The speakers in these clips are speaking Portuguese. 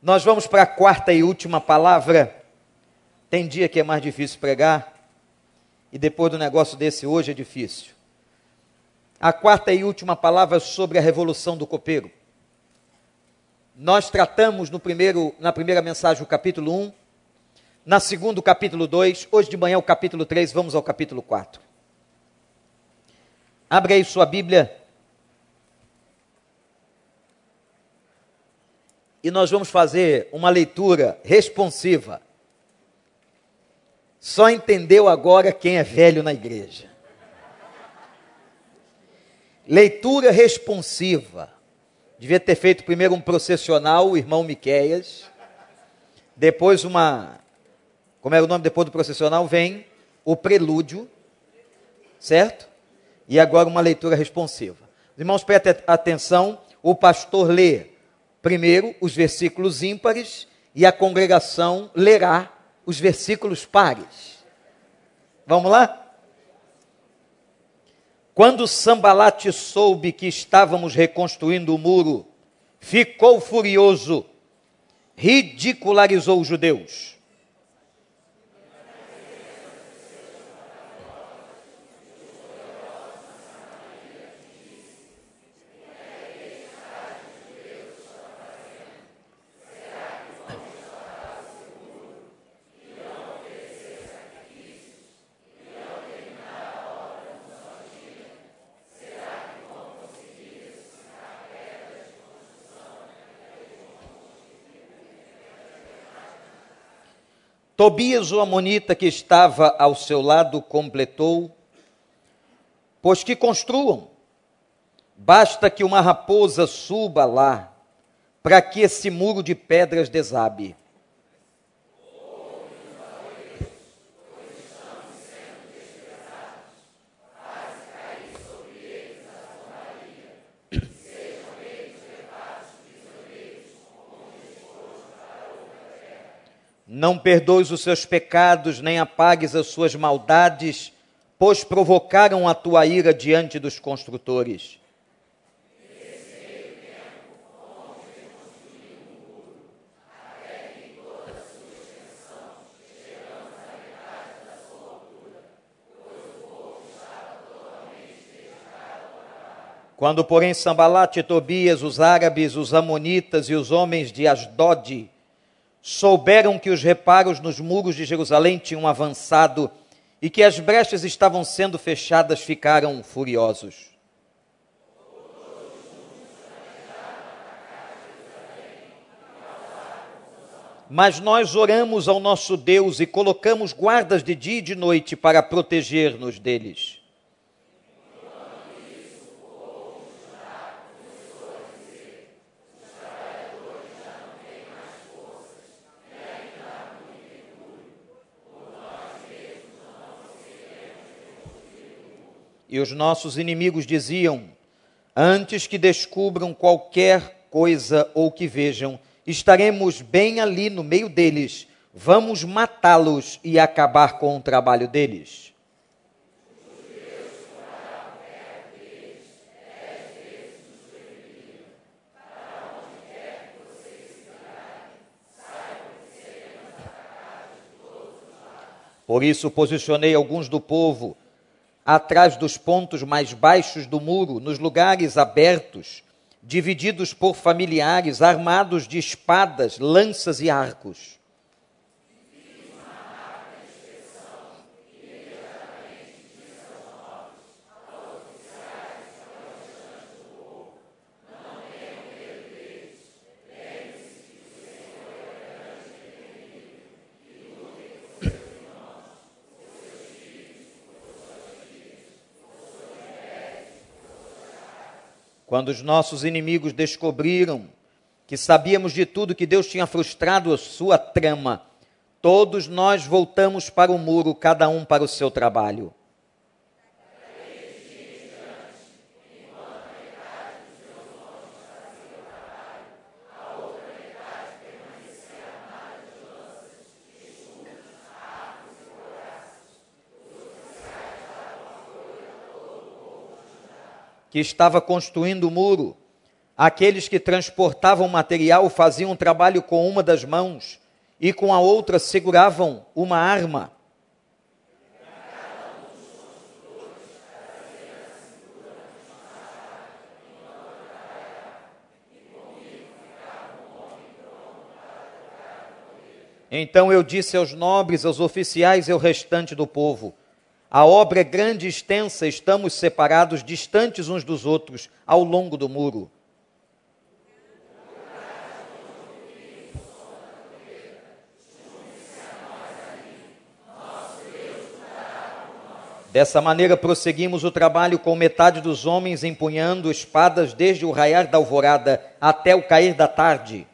Nós vamos para a quarta e última palavra. Tem dia que é mais difícil pregar, e depois do negócio desse hoje é difícil. A quarta e última palavra sobre a revolução do copeiro. Nós tratamos no primeiro, na primeira mensagem o capítulo 1, na segunda o capítulo 2, hoje de manhã o capítulo 3, vamos ao capítulo 4. Abre aí sua Bíblia. E nós vamos fazer uma leitura responsiva. Só entendeu agora quem é velho na igreja. Leitura responsiva. Devia ter feito primeiro um processional, o irmão Miqueias. Depois uma. Como é o nome depois do processional? Vem o prelúdio, certo? E agora uma leitura responsiva. Os irmãos, prestem atenção. O pastor lê primeiro os versículos ímpares e a congregação lerá os versículos pares. Vamos lá? Quando Sambalate soube que estávamos reconstruindo o muro, ficou furioso, ridicularizou os judeus Tobias, o amonita que estava ao seu lado, completou: Pois que construam, basta que uma raposa suba lá, para que esse muro de pedras desabe. Não perdoes os seus pecados, nem apagues as suas maldades, pois provocaram a tua ira diante dos construtores. Quando, porém, Sambalate, Tobias, os árabes, os amonitas e os homens de Asdod souberam que os reparos nos muros de Jerusalém tinham avançado e que as brechas estavam sendo fechadas, ficaram furiosos. Mas nós oramos ao nosso Deus e colocamos guardas de dia e de noite para proteger-nos deles. E os nossos inimigos diziam: Antes que descubram qualquer coisa ou que vejam, estaremos bem ali no meio deles, vamos matá-los e acabar com o trabalho deles. Por isso posicionei alguns do povo atrás dos pontos mais baixos do muro, nos lugares abertos, divididos por familiares, armados de espadas, lanças e arcos. Quando os nossos inimigos descobriram que sabíamos de tudo que Deus tinha frustrado a sua trama, todos nós voltamos para o muro, cada um para o seu trabalho. Que estava construindo o muro, Aqueles que transportavam material faziam trabalho com uma das mãos e com a outra seguravam uma arma. Então eu disse aos nobres, aos oficiais e ao restante do povo: A obra é grande e extensa, estamos separados, distantes uns dos outros, ao longo do muro. Dessa maneira prosseguimos o trabalho com metade dos homens empunhando espadas desde o raiar da alvorada até o cair da tarde.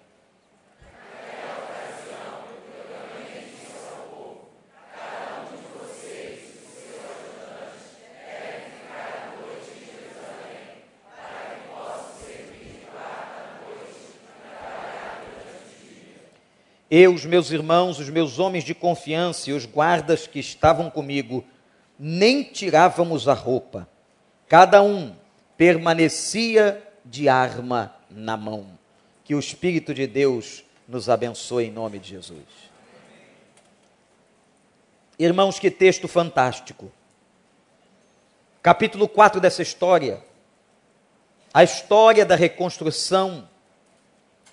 Eu, os meus irmãos, os meus homens de confiança e os guardas que estavam comigo, nem tirávamos a roupa. Cada um permanecia de arma na mão. Que o Espírito de Deus nos abençoe em nome de Jesus. Irmãos, que texto fantástico. Capítulo 4 dessa história. A história da reconstrução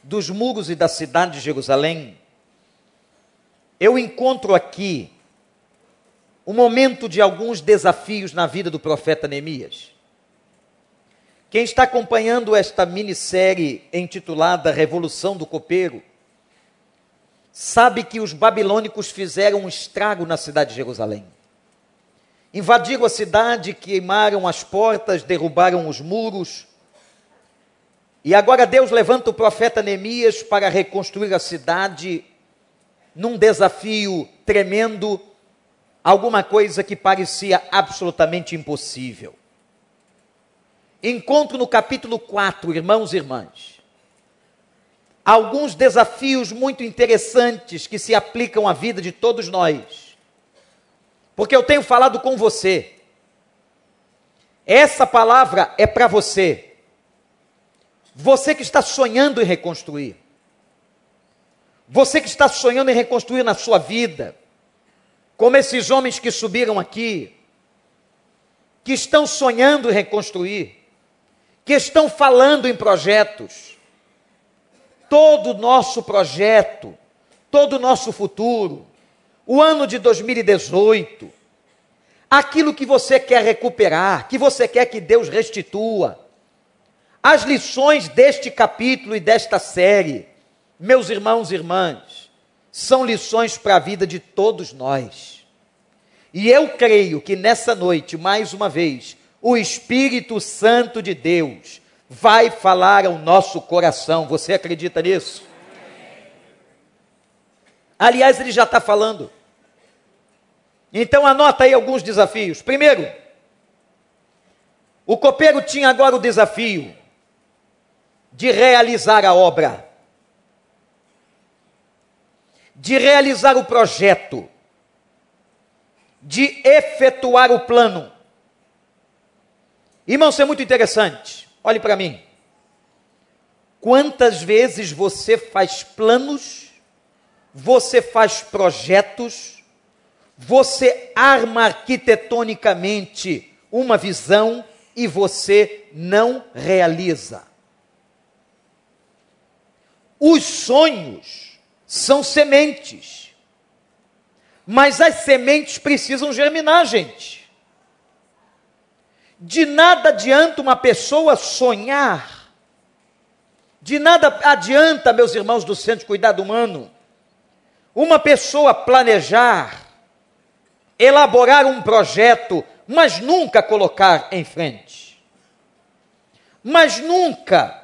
dos muros e da cidade de Jerusalém eu encontro aqui um momento de alguns desafios na vida do profeta Neemias. Quem está acompanhando esta minissérie intitulada Revolução do Copeiro, sabe que os babilônicos fizeram um estrago na cidade de Jerusalém. Invadiram a cidade, queimaram as portas, derrubaram os muros. E agora Deus levanta o profeta Neemias para reconstruir a cidade num desafio tremendo, alguma coisa que parecia absolutamente impossível. Encontro no capítulo 4, irmãos e irmãs, alguns desafios muito interessantes que se aplicam à vida de todos nós. Porque eu tenho falado com você. Essa palavra é para você. Você que está sonhando em reconstruir. Você que está sonhando em reconstruir na sua vida, como esses homens que subiram aqui, que estão sonhando em reconstruir, que estão falando em projetos. Todo o nosso projeto, todo o nosso futuro, o ano de 2018, aquilo que você quer recuperar, que você quer que Deus restitua, as lições deste capítulo e desta série, meus irmãos e irmãs, são lições para a vida de todos nós. E eu creio que nessa noite, mais uma vez, o Espírito Santo de Deus vai falar ao nosso coração. Você acredita nisso? Aliás, ele já está falando. Então anota aí alguns desafios. Primeiro, o copeiro tinha agora o desafio de realizar a obra de realizar o projeto, de efetuar o plano. Irmão, isso é muito interessante. Olhe para mim. Quantas vezes você faz planos, você faz projetos, você arma arquitetonicamente uma visão e você não realiza. Os sonhos são sementes. Mas as sementes precisam germinar, gente. De nada adianta uma pessoa sonhar. De nada adianta, meus irmãos do Centro de Cuidado Humano, uma pessoa planejar, elaborar um projeto, mas nunca colocar em frente. Mas nunca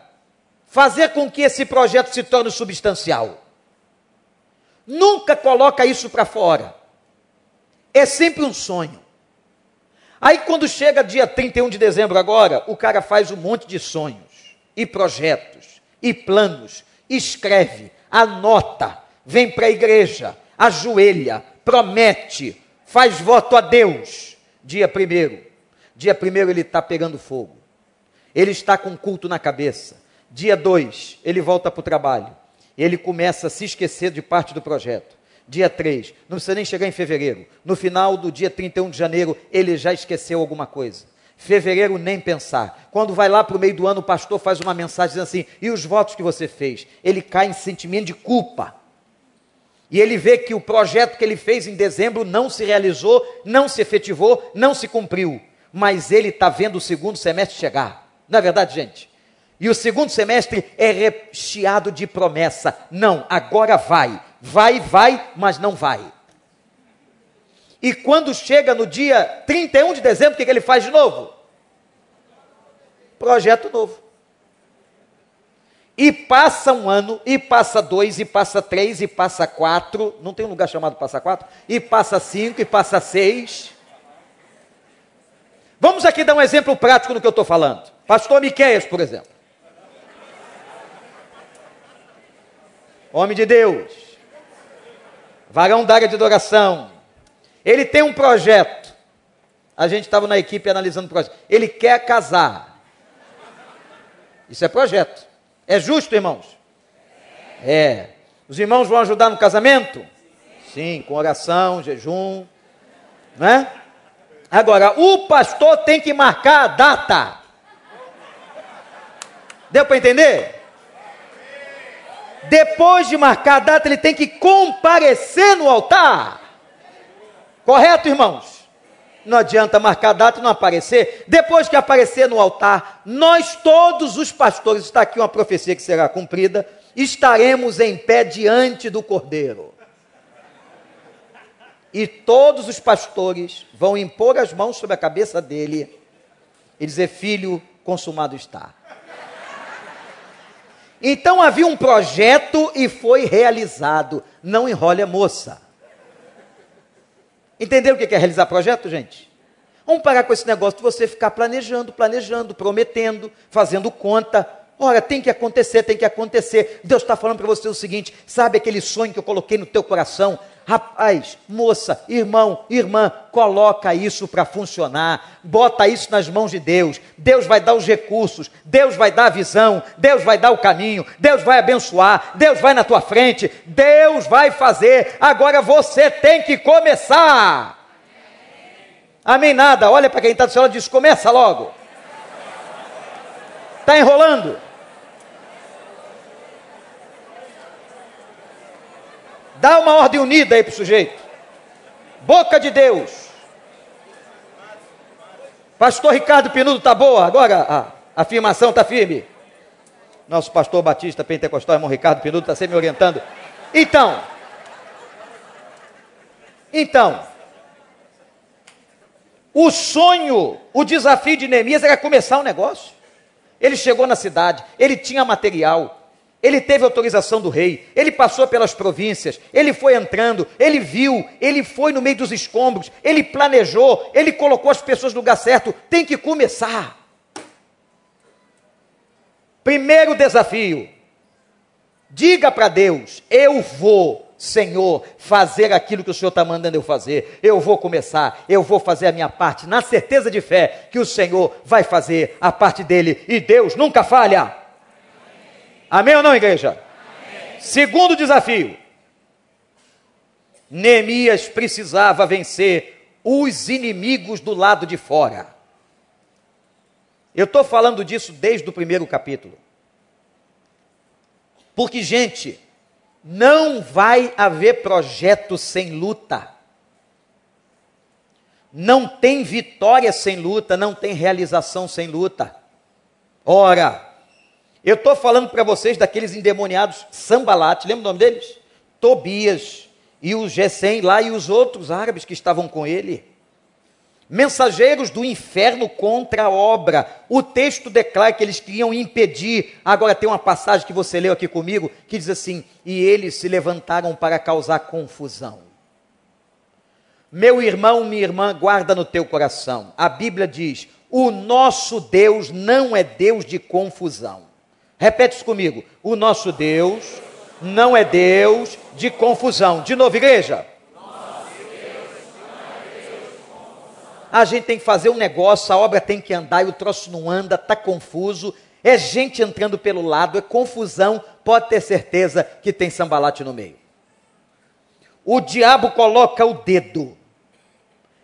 fazer com que esse projeto se torne substancial. Nunca coloca isso para fora. É sempre um sonho. Aí quando chega dia 31 de dezembro agora, o cara faz um monte de sonhos e projetos e planos, escreve, anota, vem para a igreja, ajoelha, promete, faz voto a Deus. Dia primeiro, dia primeiro ele está pegando fogo. Ele está com culto na cabeça Dia 2, ele volta para o trabalho. Ele começa a se esquecer de parte do projeto. Dia 3, não precisa nem chegar em fevereiro. No final do dia 31 de janeiro, ele já esqueceu alguma coisa. Fevereiro, nem pensar. Quando vai lá para o meio do ano, o pastor faz uma mensagem dizendo assim: e os votos que você fez? Ele cai em sentimento de culpa. E ele vê que o projeto que ele fez em dezembro não se realizou, não se efetivou, não se cumpriu. Mas ele está vendo o segundo semestre chegar. Não é verdade, gente? E o segundo semestre é recheado de promessa. Não, agora vai. Vai, vai, mas não vai. E quando chega no dia 31 de dezembro, o que, ele faz de novo? Projeto novo. E passa um ano, e passa dois, e passa três, e passa quatro. Não tem um lugar chamado passa quatro? E passa cinco, e passa seis. Vamos aqui dar um exemplo prático no que eu estou falando. Pastor Miqueias, por exemplo. Homem de Deus. Varão da área de adoração. Ele tem um projeto. A gente estava na equipe analisando o projeto. Ele quer casar. Isso é projeto. É justo, irmãos? É. Os irmãos vão ajudar no casamento? Sim, com oração, jejum. Né? Agora, o pastor tem que marcar a data. Deu para entender? Depois de marcar a data, ele tem que comparecer no altar. Correto, irmãos? não adianta marcar data e não aparecer. Depois que aparecer no altar, nós todos os pastores, está aqui uma profecia que será cumprida, estaremos em pé diante do Cordeiro. E todos os pastores vão impor as mãos sobre a cabeça dele e dizer: Filho, consumado está. Então havia um projeto e foi realizado. Não enrole a moça. Entenderam o que é realizar projeto, gente? Vamos parar com esse negócio de você ficar planejando, planejando, prometendo, fazendo conta. Ora, tem que acontecer, tem que acontecer. Deus está falando para você o seguinte: sabe aquele sonho que eu coloquei no teu coração? Rapaz, moça, irmão, irmã, coloca isso para funcionar, bota isso nas mãos de Deus. Deus vai dar os recursos, Deus vai dar a visão, Deus vai dar o caminho, Deus vai abençoar, Deus vai na tua frente, Deus vai fazer. Agora você tem que começar. Amém nada. Olha para quem está do lado e diz: começa logo. Está enrolando? Dá uma ordem unida aí para o sujeito. Boca de Deus. Pastor Ricardo Pinudo está boa? Agora a afirmação está firme. Nosso pastor Batista Pentecostal, irmão Ricardo Pinudo, está sempre me orientando. Então, então, o sonho, o desafio de Neemias era começar um negócio. Ele chegou na cidade, ele tinha material, ele teve autorização do rei, ele passou pelas províncias, ele foi entrando, ele viu, ele foi no meio dos escombros, ele planejou, ele colocou as pessoas no lugar certo. Tem que começar. Primeiro desafio: diga para Deus, eu vou, Senhor, fazer aquilo que o Senhor está mandando eu fazer. Eu vou começar, eu vou fazer a minha parte, na certeza de fé que o Senhor vai fazer a parte dele e Deus nunca falha. Amém ou não, igreja? Amém. Segundo desafio. Neemias precisava vencer os inimigos do lado de fora. Eu estou falando disso desde o primeiro capítulo. Porque, gente, não vai haver projeto sem luta. Não tem vitória sem luta, não tem realização sem luta. Ora, eu estou falando para vocês daqueles endemoniados Sambalate, lembra o nome deles? Tobias e o Gesem lá e os outros árabes que estavam com ele. Mensageiros do inferno contra a obra. O texto declara que eles queriam impedir. Agora tem uma passagem que você leu aqui comigo que diz assim: E eles se levantaram para causar confusão. Meu irmão, minha irmã, guarda no teu coração. A Bíblia diz: O nosso Deus não é Deus de confusão. Repete isso comigo. O nosso Deus não é Deus de confusão. De novo, igreja. A gente tem que fazer um negócio, a obra tem que andar e o troço não anda, está confuso. é gente entrando pelo lado, é confusão, pode ter certeza que tem sambalate no meio. O diabo coloca o dedo.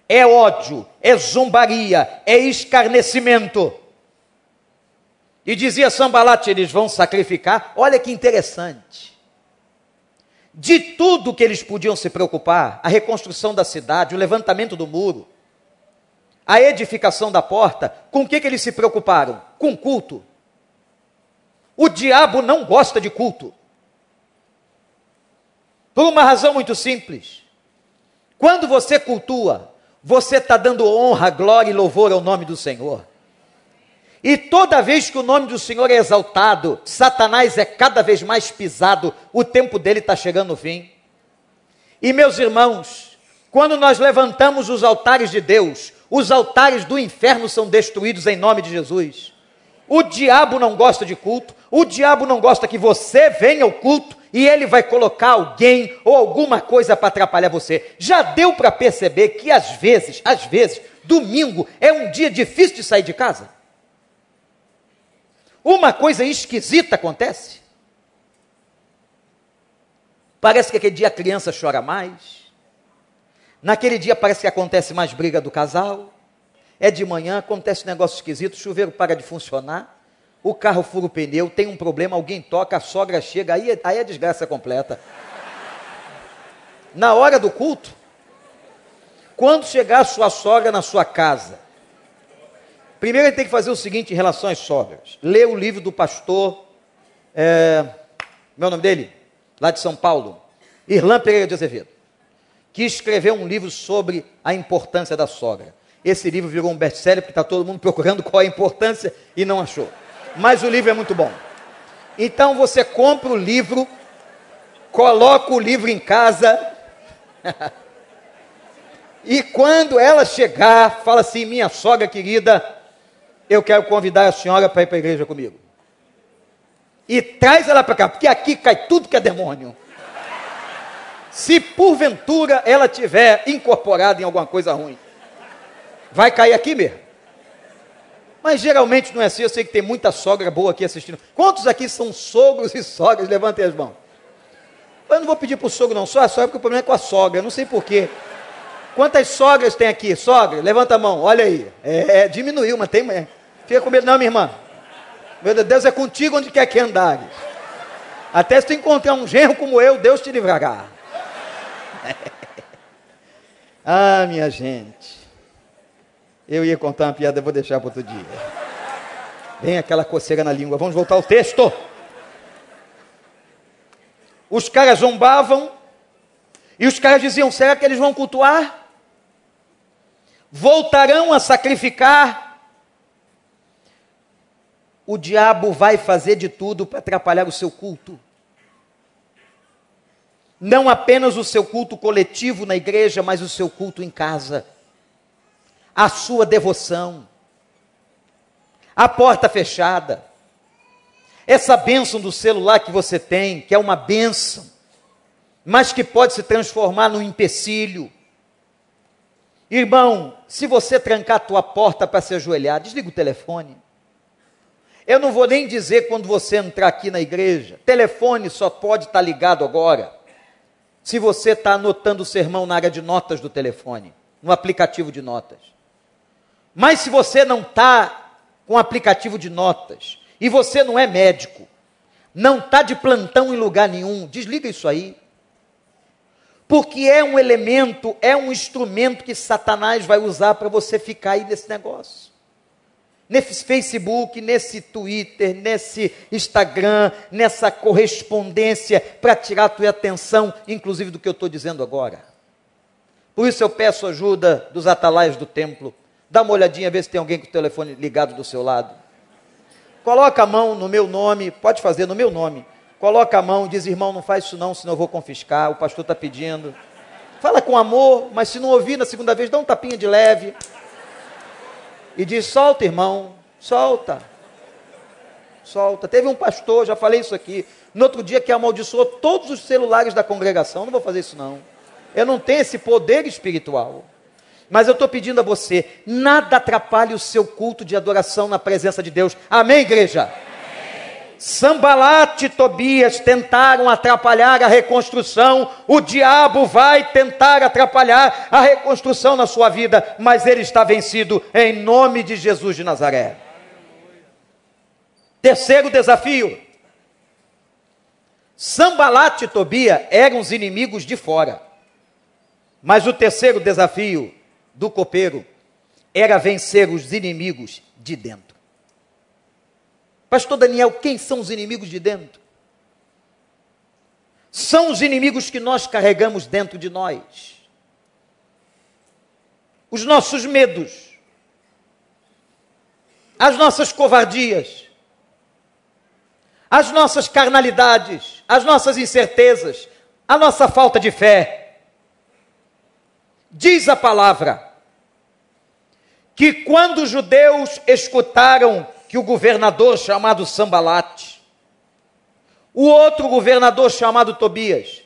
É ódio, é zombaria, é escarnecimento. E dizia Sambalate, eles vão sacrificar. Olha que interessante. De tudo que eles podiam se preocupar, a reconstrução da cidade, o levantamento do muro, a edificação da porta, com o que, que eles se preocuparam? Com culto. O diabo não gosta de culto. Por uma razão muito simples. Quando você cultua, você está dando honra, glória e louvor ao nome do Senhor. E toda vez que o nome do Senhor é exaltado, Satanás é cada vez mais pisado, o tempo dele está chegando no fim. E meus irmãos, quando nós levantamos os altares de Deus, os altares do inferno são destruídos em nome de Jesus. O diabo não gosta de culto, o diabo não gosta que você venha ao culto e ele vai colocar alguém ou alguma coisa para atrapalhar você. Já deu para perceber que às vezes, às vezes, domingo é um dia difícil de sair de casa? Uma coisa esquisita acontece. Parece que aquele dia a criança chora mais. Naquele dia parece que acontece mais briga do casal. É de manhã, acontece um negócio esquisito, o chuveiro para de funcionar, o carro fura o pneu, tem um problema, alguém toca, a sogra chega, aí, aí é desgraça completa. Na hora do culto, quando chegar a sua sogra na sua casa, Primeiro ele tem que fazer o seguinte em relação às sogras: ler o livro do pastor, é, meu nome dele? Lá de São Paulo, Irlã Pereira de Azevedo, que escreveu um livro sobre a importância da sogra. Esse livro virou um best-seller porque está todo mundo procurando qual é a importância e não achou. Mas o livro é muito bom. Então você compra o livro, coloca o livro em casa. e quando ela chegar, fala assim: minha sogra querida, eu quero convidar a senhora para ir para a igreja comigo. E traz ela para cá, porque aqui cai tudo que é demônio. Se porventura ela tiver incorporada em alguma coisa ruim, vai cair aqui mesmo. Mas geralmente não é assim, eu sei que tem muita sogra boa aqui assistindo. Quantos aqui são sogros e sogras? Levantem as mãos. Eu não vou pedir para o sogro não, só a sogra, porque o problema é com a sogra, não sei porquê. Quantas sogras tem aqui? Sogra, levanta a mão, olha aí. É, é, diminuiu, mas tem. Fica com medo, não, minha irmã. Meu Deus, é contigo onde quer que andares. Até se tu encontrar um genro como eu, Deus te livrará. ah, minha gente. Eu ia contar uma piada, vou deixar para outro dia. Vem aquela coceira na língua. Vamos voltar ao texto. Os caras zombavam. E os caras diziam: será que eles vão cultuar? voltarão a sacrificar, o diabo vai fazer de tudo para atrapalhar o seu culto. Não apenas o seu culto coletivo na igreja, mas o seu culto em casa. A sua devoção. A porta fechada. Essa bênção do celular que você tem, que é uma bênção, mas que pode se transformar num empecilho Irmão, se você trancar a tua porta para se ajoelhar, desliga o telefone. Eu não vou nem dizer quando você entrar aqui na igreja. Telefone só pode estar tá ligado agora. Se você está anotando o sermão na área de notas do telefone, no aplicativo de notas. Mas se você não está com aplicativo de notas, e você não é médico, não está de plantão em lugar nenhum, desliga isso aí porque é um elemento, é um instrumento que Satanás vai usar para você ficar aí nesse negócio. Nesse Facebook, nesse Twitter, nesse Instagram, nessa correspondência, para tirar a tua atenção, inclusive do que eu estou dizendo agora. Por isso eu peço ajuda dos atalaios do templo. Dá uma olhadinha, vê se tem alguém com o telefone ligado do seu lado. Coloca a mão no meu nome, pode fazer no meu nome coloca a mão, diz: irmão, não faz isso não, senão eu vou confiscar. O pastor está pedindo. Fala com amor, mas se não ouvir na segunda vez, dá um tapinha de leve. E diz: solta, irmão, solta. Solta. Teve um pastor, já falei isso aqui, no outro dia que amaldiçoou todos os celulares da congregação. Não vou fazer isso não. Eu não tenho esse poder espiritual. Mas eu estou pedindo a você, nada atrapalhe o seu culto de adoração na presença de Deus. Amém, igreja? Sambalat e Tobias tentaram atrapalhar a reconstrução, o diabo vai tentar atrapalhar a reconstrução na sua vida, mas ele está vencido em nome de Jesus de Nazaré. Terceiro desafio: Sambalat e Tobia eram os inimigos de fora, mas o terceiro desafio do copeiro era vencer os inimigos de dentro. Pastor Daniel, quem são os inimigos de dentro? São os inimigos que nós carregamos dentro de nós. Os nossos medos, as nossas covardias, as nossas carnalidades, as nossas incertezas, a nossa falta de fé. Diz a palavra que quando os judeus escutaram que o governador chamado Sambalate, o outro governador chamado Tobias,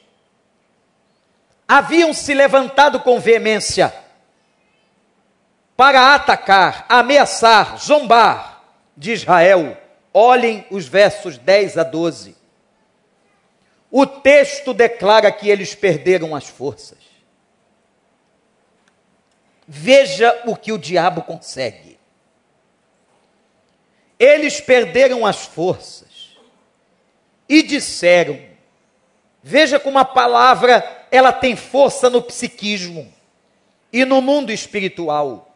haviam se levantado com veemência para atacar, ameaçar, zombar de Israel. Olhem os versos 10 a 12. O texto declara que eles perderam as forças. Veja o que o diabo consegue. Eles perderam as forças e disseram: Veja como a palavra ela tem força no psiquismo e no mundo espiritual.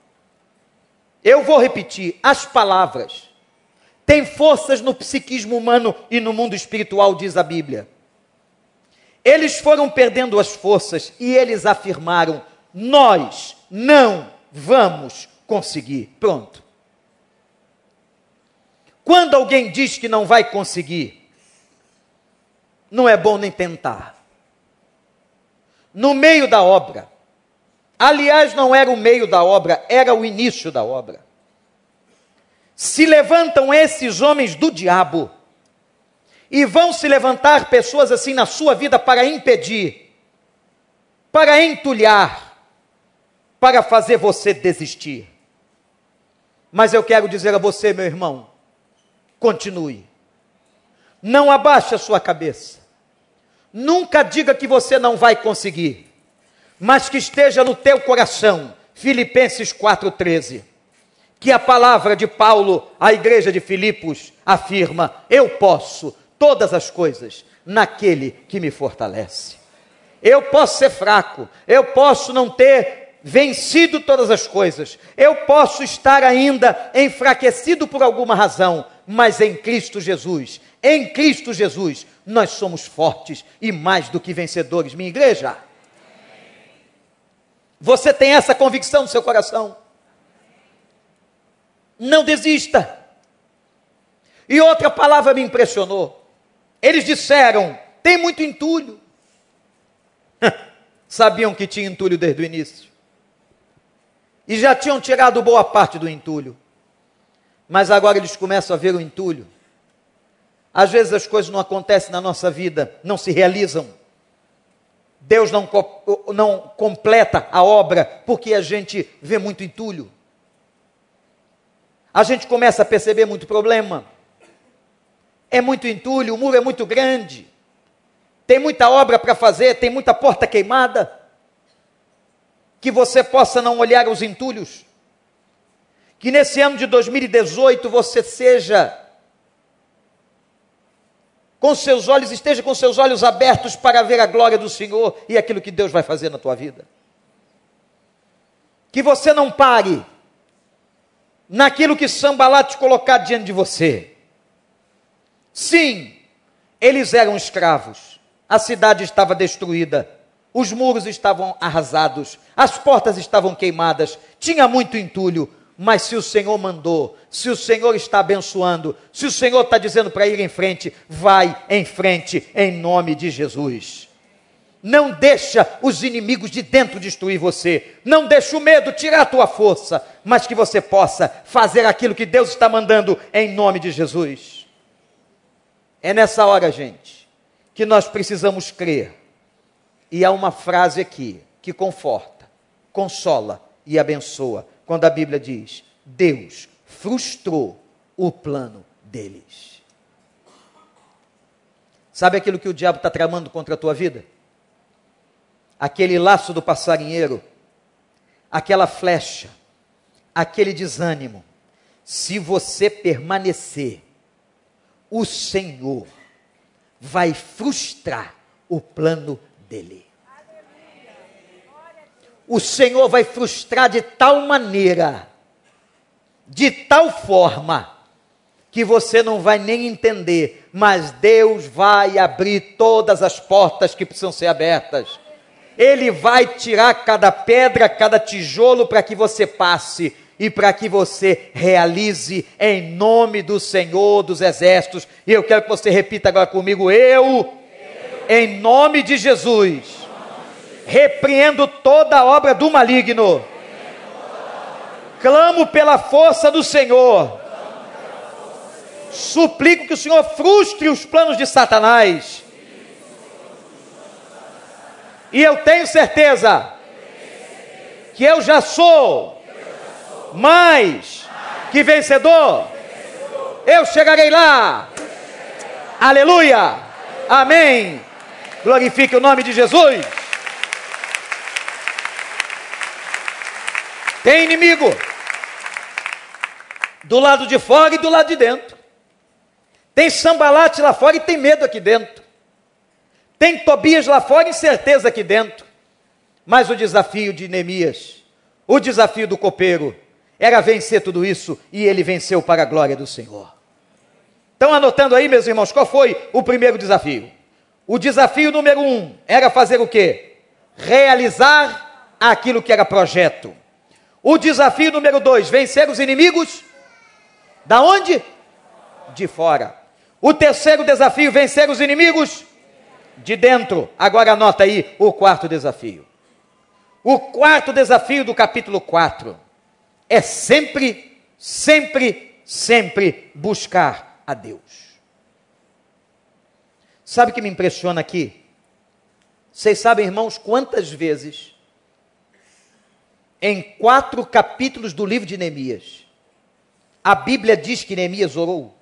Eu vou repetir, as palavras têm forças no psiquismo humano e no mundo espiritual, diz a Bíblia. Eles foram perdendo as forças e eles afirmaram: Nós não vamos conseguir. Pronto. Quando alguém diz que não vai conseguir, não é bom nem tentar. No meio da obra, aliás, não era o meio da obra, era o início da obra. Se levantam esses homens do diabo, e vão se levantar pessoas assim na sua vida para impedir, para entulhar, para fazer você desistir. Mas eu quero dizer a você, meu irmão, continue. Não abaixe a sua cabeça. Nunca diga que você não vai conseguir, mas que esteja no teu coração, Filipenses 4:13, que a palavra de Paulo à igreja de Filipos afirma: eu posso todas as coisas naquele que me fortalece. Eu posso ser fraco, eu posso não ter vencido todas as coisas, eu posso estar ainda enfraquecido por alguma razão, mas em Cristo Jesus, em Cristo Jesus, nós somos fortes e mais do que vencedores, minha igreja. Você tem essa convicção no seu coração? Não desista. E outra palavra me impressionou. Eles disseram: tem muito entulho. Sabiam que tinha entulho desde o início. E já tinham tirado boa parte do entulho mas agora eles começam a ver o entulho. Às vezes as coisas não acontecem na nossa vida, não se realizam. Deus não, não completa a obra porque a gente vê muito entulho. A gente começa a perceber muito problema. É muito entulho, o muro é muito grande. Tem muita obra para fazer, tem muita porta queimada. Que você possa não olhar os entulhos que nesse ano de 2018 você seja com seus olhos, esteja com seus olhos abertos para ver a glória do Senhor e aquilo que Deus vai fazer na tua vida. Que você não pare naquilo que Sambalá te colocar diante de você. Sim, eles eram escravos, a cidade estava destruída, os muros estavam arrasados, as portas estavam queimadas, tinha muito entulho, mas se o Senhor mandou, se o Senhor está abençoando, se o Senhor está dizendo para ir em frente, vai em frente em nome de Jesus. Não deixa os inimigos de dentro destruir você. Não deixa o medo tirar a tua força, mas que você possa fazer aquilo que Deus está mandando em nome de Jesus. É nessa hora, gente, que nós precisamos crer. E há uma frase aqui que conforta, consola e abençoa quando a Bíblia diz: Deus frustrou o plano deles. Sabe aquilo que o diabo está tramando contra a tua vida? Aquele laço do passarinheiro, aquela flecha, aquele desânimo. Se você permanecer, o Senhor vai frustrar o plano dele. O Senhor vai frustrar de tal maneira, de tal forma, que você não vai nem entender, mas Deus vai abrir todas as portas que precisam ser abertas. Ele vai tirar cada pedra, cada tijolo para que você passe e para que você realize em nome do Senhor dos Exércitos. E eu quero que você repita agora comigo: eu, eu. em nome de Jesus, repreendo toda a obra do maligno, clamo pela força do Senhor Suplico que o Senhor frustre os planos de Satanás. E eu tenho certeza que eu já sou mais que vencedor. Eu chegarei lá. Aleluia. Amém. Glorifique o nome de Jesus. Tem inimigo do lado de fora e do lado de dentro. Tem sambalate lá fora e tem medo aqui dentro. Tem Tobias lá fora e incerteza aqui dentro. Mas o desafio de Neemias, o desafio do copeiro, era vencer tudo isso e ele venceu para a glória do Senhor. Estão anotando aí, meus irmãos, qual foi o primeiro desafio? O desafio número um era fazer o quê? Realizar aquilo que era projeto. O desafio número dois, vencer os inimigos. Da onde? De fora. O terceiro desafio, vencer os inimigos de dentro. Agora anota aí o quarto desafio. O quarto desafio do capítulo 4 é sempre, sempre, sempre buscar a Deus. Sabe o que me impressiona aqui? Vocês sabem, irmãos, quantas vezes em quatro capítulos do livro de Neemias a Bíblia diz que Neemias orou?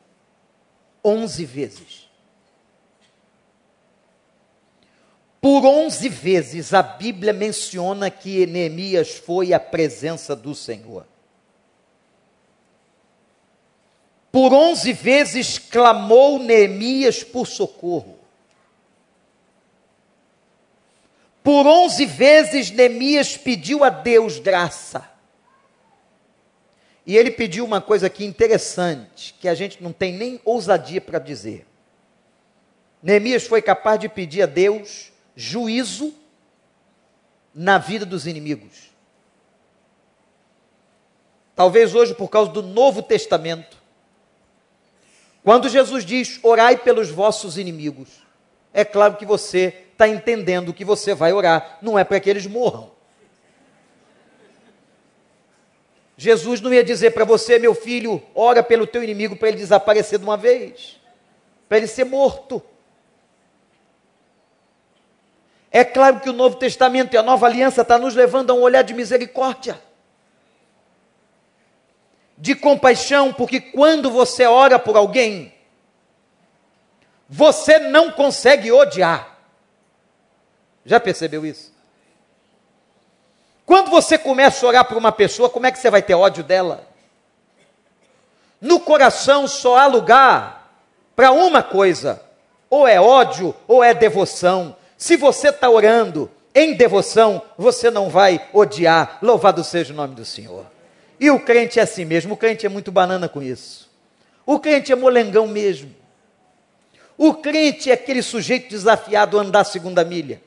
onze vezes. Por onze vezes a Bíblia menciona que Neemias foi à presença do Senhor. Por onze vezes clamou Neemias por socorro. Por onze vezes Neemias pediu a Deus graça. E ele pediu uma coisa aqui interessante, que a gente não tem nem ousadia para dizer. Neemias foi capaz de pedir a Deus juízo na vida dos inimigos. Talvez hoje, por causa do Novo Testamento, quando Jesus diz: orai pelos vossos inimigos, é claro que você está entendendo que você vai orar, não é para que eles morram. Jesus não ia dizer para você, meu filho, ora pelo teu inimigo para ele desaparecer de uma vez, para ele ser morto. É claro que o Novo Testamento e a Nova Aliança está nos levando a um olhar de misericórdia, de compaixão, porque quando você ora por alguém, você não consegue odiar. Já percebeu isso? Quando você começa a orar por uma pessoa, como é que você vai ter ódio dela? No coração só há lugar para uma coisa: ou é ódio ou é devoção. Se você está orando em devoção, você não vai odiar. Louvado seja o nome do Senhor. E o crente é assim mesmo, o crente é muito banana com isso. O crente é molengão mesmo. O crente é aquele sujeito desafiado a andar a segunda milha.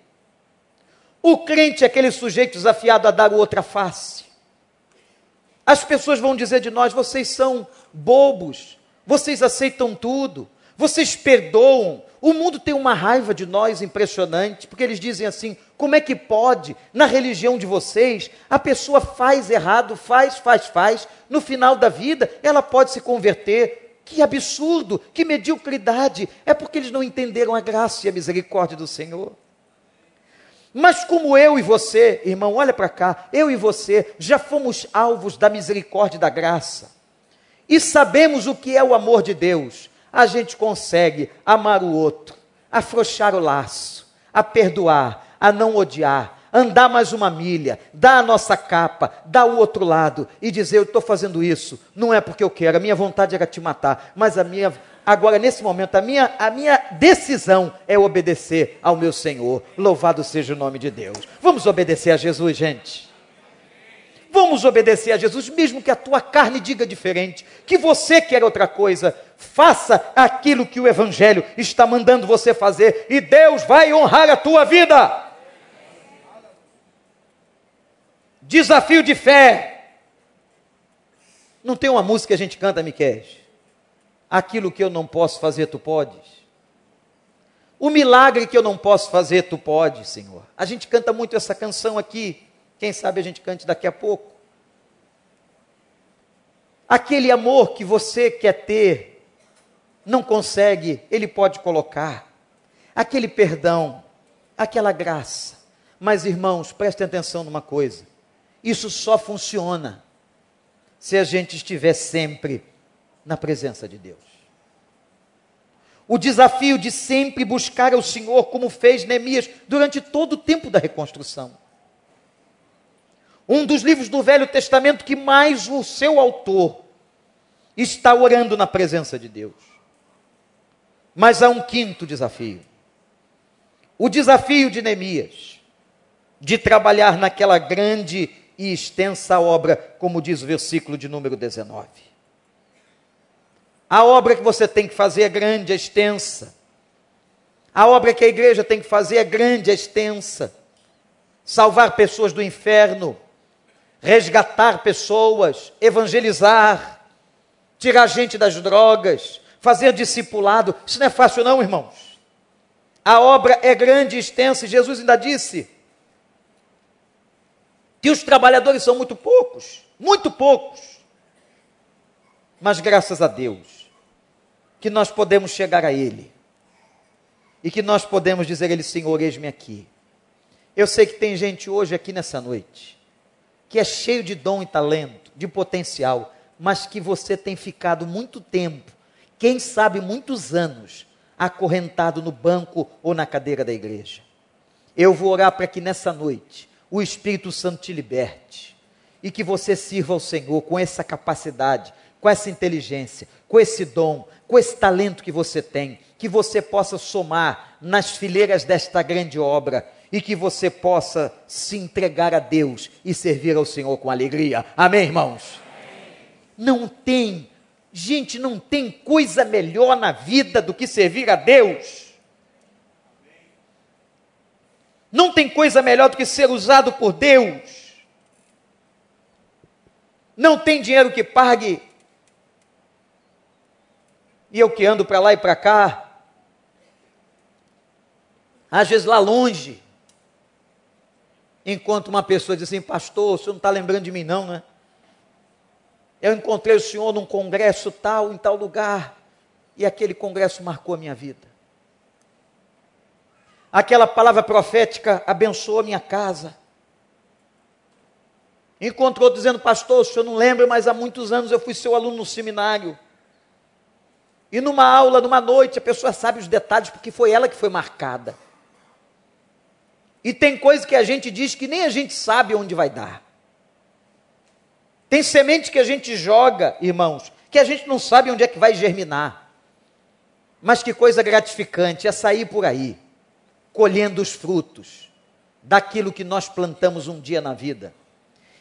O crente é aquele sujeito desafiado a dar outra face. As pessoas vão dizer de nós: vocês são bobos, vocês aceitam tudo, vocês perdoam. O mundo tem uma raiva de nós impressionante, porque eles dizem assim: como é que pode, na religião de vocês, a pessoa faz errado, faz, faz, faz, no final da vida ela pode se converter? Que absurdo, que mediocridade! É porque eles não entenderam a graça e a misericórdia do Senhor. Mas como eu e você, irmão, olha para cá, eu e você já fomos alvos da misericórdia e da graça. E sabemos o que é o amor de Deus. A gente consegue amar o outro, afrouxar o laço, a perdoar, a não odiar, andar mais uma milha, dar a nossa capa, dar o outro lado e dizer: Eu estou fazendo isso, não é porque eu quero, a minha vontade era te matar, mas a minha. Agora, nesse momento, a minha, a minha decisão é obedecer ao meu Senhor. Louvado seja o nome de Deus. Vamos obedecer a Jesus, gente. Vamos obedecer a Jesus, mesmo que a tua carne diga diferente, que você quer outra coisa. Faça aquilo que o Evangelho está mandando você fazer e Deus vai honrar a tua vida. Desafio de fé. Não tem uma música que a gente canta, Miquel? Aquilo que eu não posso fazer, tu podes. O milagre que eu não posso fazer, tu podes, Senhor. A gente canta muito essa canção aqui. Quem sabe a gente cante daqui a pouco. Aquele amor que você quer ter, não consegue, Ele pode colocar. Aquele perdão, aquela graça. Mas, irmãos, prestem atenção numa coisa. Isso só funciona se a gente estiver sempre na presença de Deus. O desafio de sempre buscar o Senhor, como fez Neemias durante todo o tempo da reconstrução. Um dos livros do Velho Testamento que mais o seu autor está orando na presença de Deus. Mas há um quinto desafio. O desafio de Neemias de trabalhar naquela grande e extensa obra, como diz o versículo de número 19. A obra que você tem que fazer é grande, é extensa. A obra que a igreja tem que fazer é grande, é extensa. Salvar pessoas do inferno, resgatar pessoas, evangelizar, tirar gente das drogas, fazer discipulado. Isso não é fácil, não, irmãos. A obra é grande e extensa, e Jesus ainda disse: que os trabalhadores são muito poucos, muito poucos. Mas graças a Deus, que nós podemos chegar a Ele. E que nós podemos dizer a Ele, Senhor, eis-me aqui. Eu sei que tem gente hoje aqui nessa noite, que é cheio de dom e talento, de potencial, mas que você tem ficado muito tempo, quem sabe muitos anos, acorrentado no banco ou na cadeira da igreja. Eu vou orar para que nessa noite o Espírito Santo te liberte e que você sirva ao Senhor com essa capacidade, com essa inteligência, com esse dom, com esse talento que você tem, que você possa somar nas fileiras desta grande obra e que você possa se entregar a Deus e servir ao Senhor com alegria. Amém, irmãos? Amém. Não tem, gente, não tem coisa melhor na vida do que servir a Deus. Não tem coisa melhor do que ser usado por Deus. Não tem dinheiro que pague. E eu que ando para lá e para cá, às vezes lá longe, encontro uma pessoa diz assim, pastor, o senhor não está lembrando de mim não, né? Eu encontrei o senhor num congresso tal, em tal lugar, e aquele congresso marcou a minha vida aquela palavra profética abençoou a minha casa. Encontrou dizendo, pastor, o senhor não lembra, mas há muitos anos eu fui seu aluno no seminário. E numa aula, numa noite, a pessoa sabe os detalhes porque foi ela que foi marcada. E tem coisa que a gente diz que nem a gente sabe onde vai dar. Tem semente que a gente joga, irmãos, que a gente não sabe onde é que vai germinar. Mas que coisa gratificante é sair por aí colhendo os frutos daquilo que nós plantamos um dia na vida.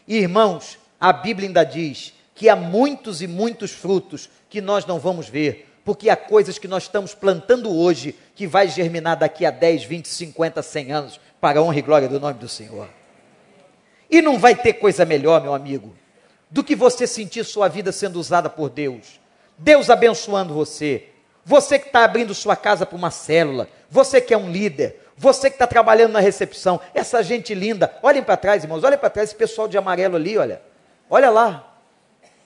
Irmãos, a Bíblia ainda diz que há muitos e muitos frutos que nós não vamos ver, porque há coisas que nós estamos plantando hoje que vai germinar daqui a 10, 20, 50, 100 anos, para a honra e glória do nome do Senhor. E não vai ter coisa melhor, meu amigo, do que você sentir sua vida sendo usada por Deus. Deus abençoando você. Você que está abrindo sua casa para uma célula. Você que é um líder. Você que está trabalhando na recepção, essa gente linda, olhem para trás, irmãos, olhem para trás, esse pessoal de amarelo ali, olha, olha lá.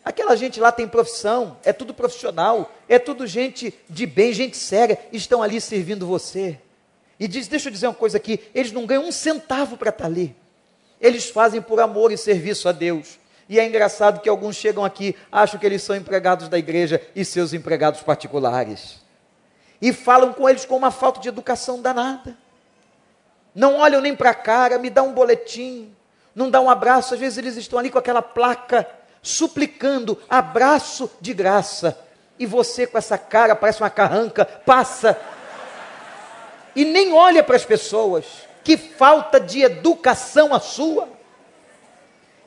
Aquela gente lá tem profissão, é tudo profissional, é tudo gente de bem, gente séria, estão ali servindo você. E diz, deixa eu dizer uma coisa aqui, eles não ganham um centavo para estar tá ali. Eles fazem por amor e serviço a Deus. E é engraçado que alguns chegam aqui, acham que eles são empregados da igreja e seus empregados particulares. e falam com eles com uma falta de educação danada. Não olham nem para a cara, me dá um boletim, não dá um abraço. Às vezes eles estão ali com aquela placa suplicando abraço de graça. E você com essa cara, parece uma carranca, passa e nem olha para as pessoas. Que falta de educação a sua.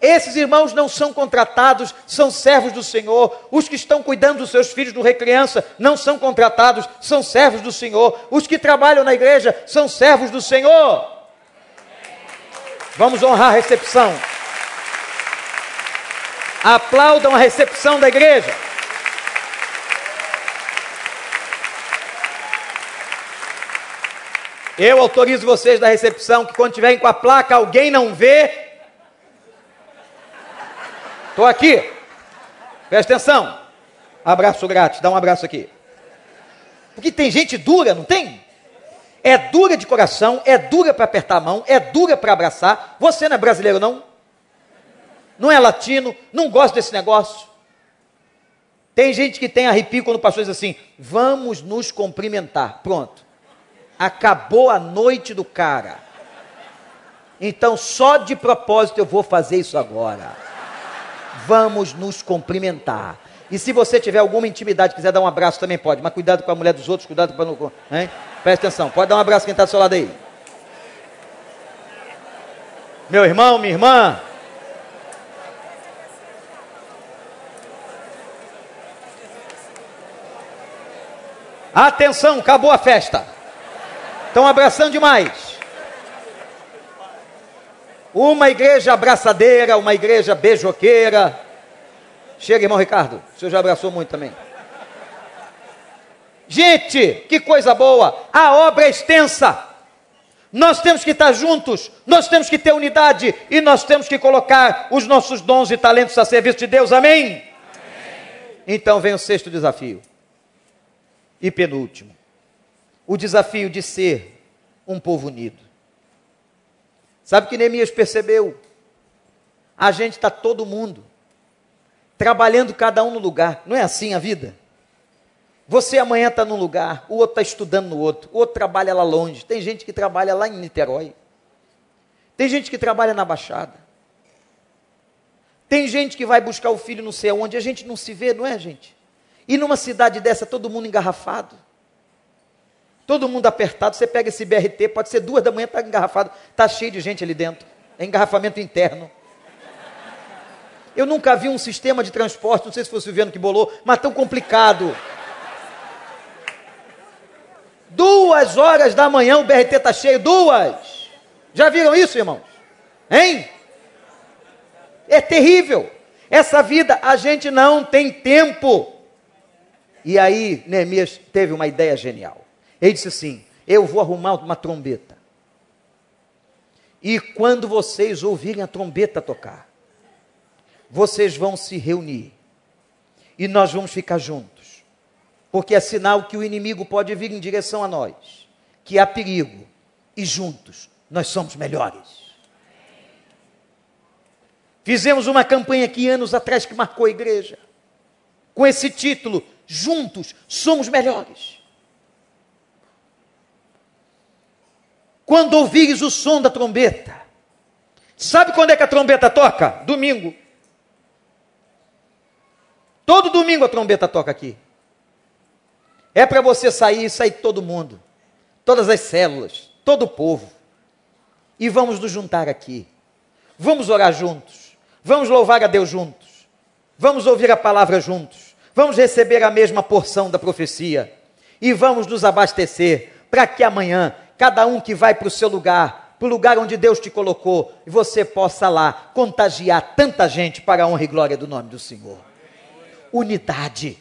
Esses irmãos não são contratados, são servos do Senhor. Os que estão cuidando dos seus filhos no recriança não são contratados, são servos do Senhor. Os que trabalham na igreja são servos do Senhor. Vamos honrar a recepção. Aplaudam a recepção da igreja. Eu autorizo vocês da recepção que quando tiverem com a placa, alguém não vê, Estou aqui. Presta atenção. Abraço grátis, dá um abraço aqui. Porque tem gente dura, não tem? É dura de coração, é dura para apertar a mão, é dura para abraçar. Você não é brasileiro, não? Não é latino, não gosta desse negócio. Tem gente que tem arrepio quando o pastor diz assim: vamos nos cumprimentar. Pronto. Acabou a noite do cara. Então, só de propósito eu vou fazer isso agora vamos nos cumprimentar. E se você tiver alguma intimidade, quiser dar um abraço também pode, mas cuidado com a mulher dos outros, cuidado para não. Hein? Presta atenção, pode dar um abraço quem está do seu lado aí. Meu irmão, minha irmã. Atenção, acabou a festa. Estão abraçando demais. Uma igreja abraçadeira, uma igreja beijoqueira. Chega, irmão Ricardo. O senhor já abraçou muito também. Gente, que coisa boa! A obra é extensa. Nós temos que estar juntos, nós temos que ter unidade e nós temos que colocar os nossos dons e talentos a serviço de Deus. Amém? Amém. Então vem o sexto desafio. E penúltimo. O desafio de ser um povo unido. Sabe o que Neemias percebeu? A gente está todo mundo trabalhando cada um no lugar. Não é assim a vida? Você amanhã está num lugar, o outro está estudando no outro, o outro trabalha lá longe. Tem gente que trabalha lá em Niterói. Tem gente que trabalha na Baixada. Tem gente que vai buscar o filho não sei aonde. A gente não se vê, não é, gente? E numa cidade dessa, todo mundo engarrafado todo mundo apertado, você pega esse BRT, pode ser duas da manhã, está engarrafado, está cheio de gente ali dentro, é engarrafamento interno. Eu nunca vi um sistema de transporte, não sei se foi o Silviano que bolou, mas tão complicado. Duas horas da manhã o BRT está cheio, duas. Já viram isso, irmãos? Hein? É terrível. Essa vida a gente não tem tempo. E aí Neemias teve uma ideia genial. Ele disse assim: Eu vou arrumar uma trombeta. E quando vocês ouvirem a trombeta tocar, vocês vão se reunir. E nós vamos ficar juntos. Porque é sinal que o inimigo pode vir em direção a nós. Que há perigo. E juntos nós somos melhores. Fizemos uma campanha aqui anos atrás que marcou a igreja. Com esse título: Juntos somos melhores. Quando ouvires o som da trombeta. Sabe quando é que a trombeta toca? Domingo. Todo domingo a trombeta toca aqui. É para você sair e sair todo mundo, todas as células, todo o povo. E vamos nos juntar aqui. Vamos orar juntos. Vamos louvar a Deus juntos. Vamos ouvir a palavra juntos. Vamos receber a mesma porção da profecia. E vamos nos abastecer para que amanhã cada um que vai para o seu lugar, para o lugar onde Deus te colocou, e você possa lá contagiar tanta gente para a honra e glória do nome do Senhor. Unidade.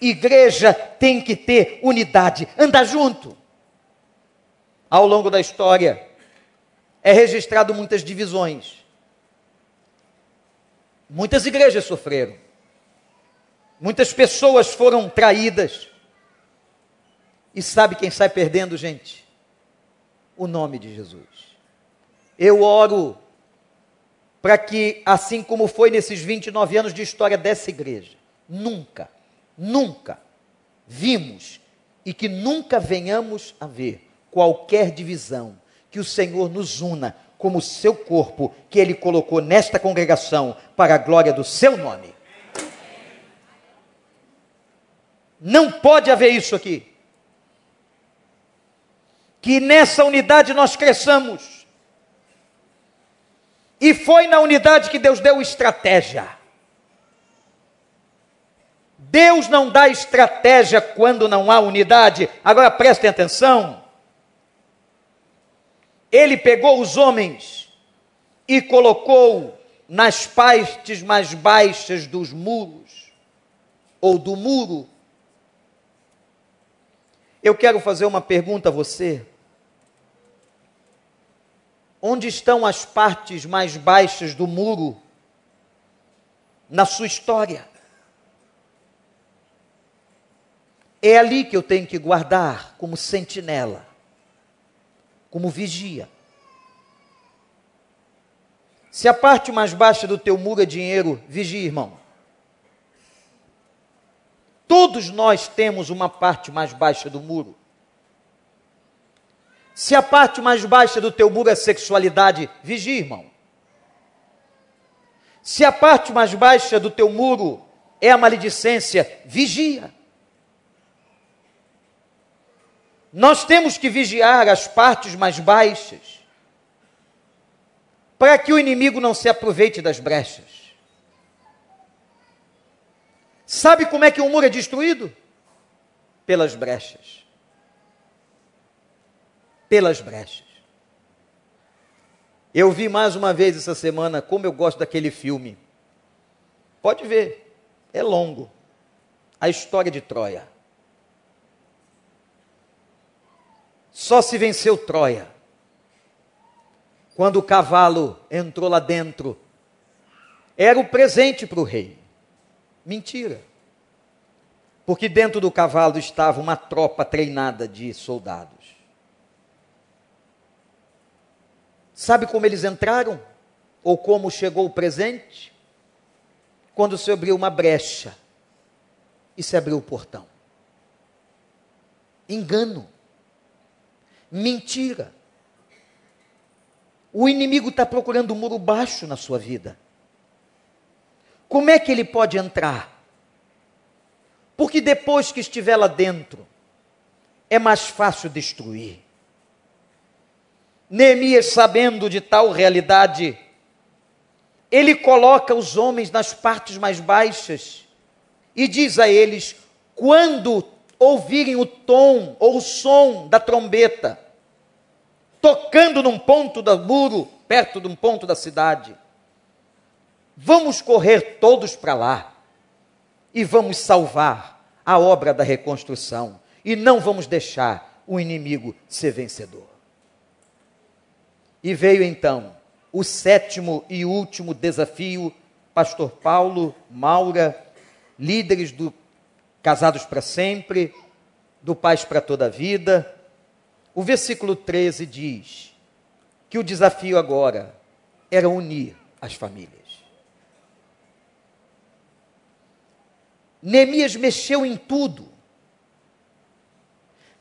Igreja tem que ter unidade, anda junto. Ao longo da história, é registrado muitas divisões. Muitas igrejas sofreram. Muitas pessoas foram traídas. E sabe quem sai perdendo, gente? O nome de Jesus. Eu oro para que, assim como foi nesses 29 anos de história dessa igreja, nunca, nunca vimos e que nunca venhamos a ver qualquer divisão, que o Senhor nos una como seu corpo, que Ele colocou nesta congregação para a glória do seu nome. Não pode haver isso aqui. Que nessa unidade nós cresçamos. E foi na unidade que Deus deu estratégia. Deus não dá estratégia quando não há unidade. Agora prestem atenção. Ele pegou os homens e colocou nas partes mais baixas dos muros, ou do muro. Eu quero fazer uma pergunta a você. Onde estão as partes mais baixas do muro na sua história? É ali que eu tenho que guardar como sentinela, como vigia. Se a parte mais baixa do teu muro é dinheiro, vigia, irmão. Todos nós temos uma parte mais baixa do muro. Se a parte mais baixa do teu muro é sexualidade, vigia, irmão. Se a parte mais baixa do teu muro é a maledicência, vigia. Nós temos que vigiar as partes mais baixas, para que o inimigo não se aproveite das brechas. Sabe como é que um muro é destruído? Pelas brechas. Pelas brechas. Eu vi mais uma vez essa semana como eu gosto daquele filme. Pode ver, é longo. A história de Troia. Só se venceu Troia. Quando o cavalo entrou lá dentro, era o presente para o rei. Mentira. Porque dentro do cavalo estava uma tropa treinada de soldados. Sabe como eles entraram? Ou como chegou o presente? Quando se abriu uma brecha e se abriu o portão. Engano mentira. O inimigo está procurando um muro baixo na sua vida. Como é que ele pode entrar? Porque depois que estiver lá dentro, é mais fácil destruir. Neemias, sabendo de tal realidade, ele coloca os homens nas partes mais baixas e diz a eles: quando ouvirem o tom ou o som da trombeta, tocando num ponto do muro, perto de um ponto da cidade. Vamos correr todos para lá e vamos salvar a obra da reconstrução e não vamos deixar o inimigo ser vencedor. E veio então o sétimo e último desafio, pastor Paulo, Maura, líderes do casados para sempre, do paz para toda a vida. O versículo 13 diz que o desafio agora era unir as famílias. Neemias mexeu em tudo.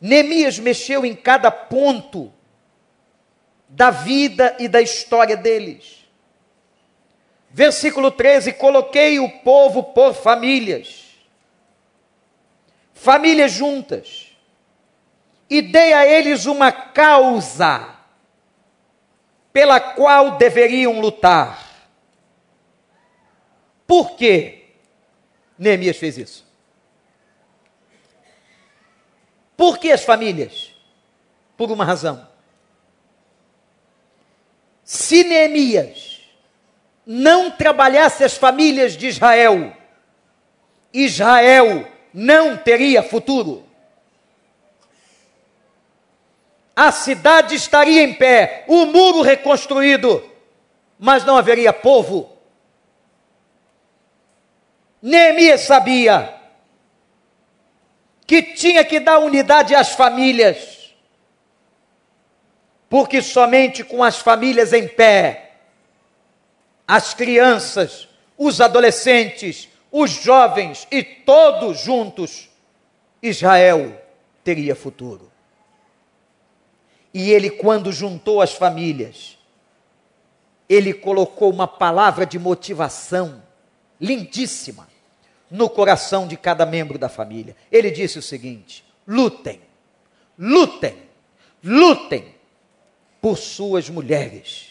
Neemias mexeu em cada ponto da vida e da história deles. Versículo 13: Coloquei o povo por famílias famílias juntas, e dei a eles uma causa pela qual deveriam lutar. Por que Neemias fez isso? Por que as famílias? Por uma razão. Se Neemias não trabalhasse as famílias de Israel, Israel não teria futuro. A cidade estaria em pé, o muro reconstruído, mas não haveria povo. Neemias sabia que tinha que dar unidade às famílias, porque somente com as famílias em pé, as crianças, os adolescentes, os jovens e todos juntos, Israel teria futuro. E ele, quando juntou as famílias, ele colocou uma palavra de motivação lindíssima no coração de cada membro da família. Ele disse o seguinte: lutem, lutem, lutem por suas mulheres,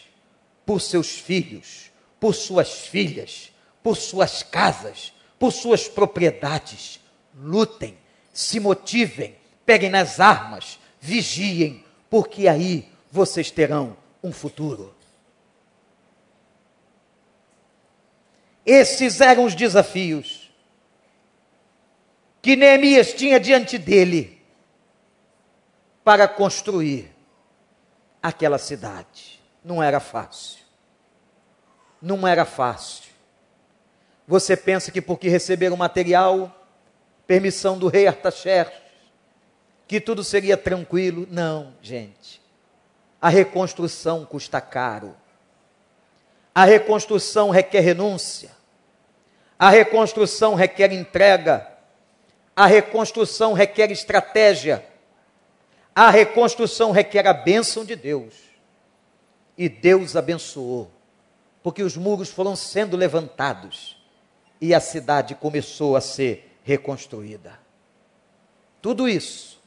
por seus filhos, por suas filhas, por suas casas, por suas propriedades. Lutem, se motivem, peguem nas armas, vigiem, porque aí vocês terão um futuro. Esses eram os desafios que Neemias tinha diante dele para construir aquela cidade. Não era fácil. Não era fácil. Você pensa que porque receberam material, permissão do rei Artaxerxes, que tudo seria tranquilo? Não, gente. A reconstrução custa caro. A reconstrução requer renúncia. A reconstrução requer entrega. A reconstrução requer estratégia. A reconstrução requer a bênção de Deus. E Deus abençoou, porque os muros foram sendo levantados e a cidade começou a ser reconstruída. Tudo isso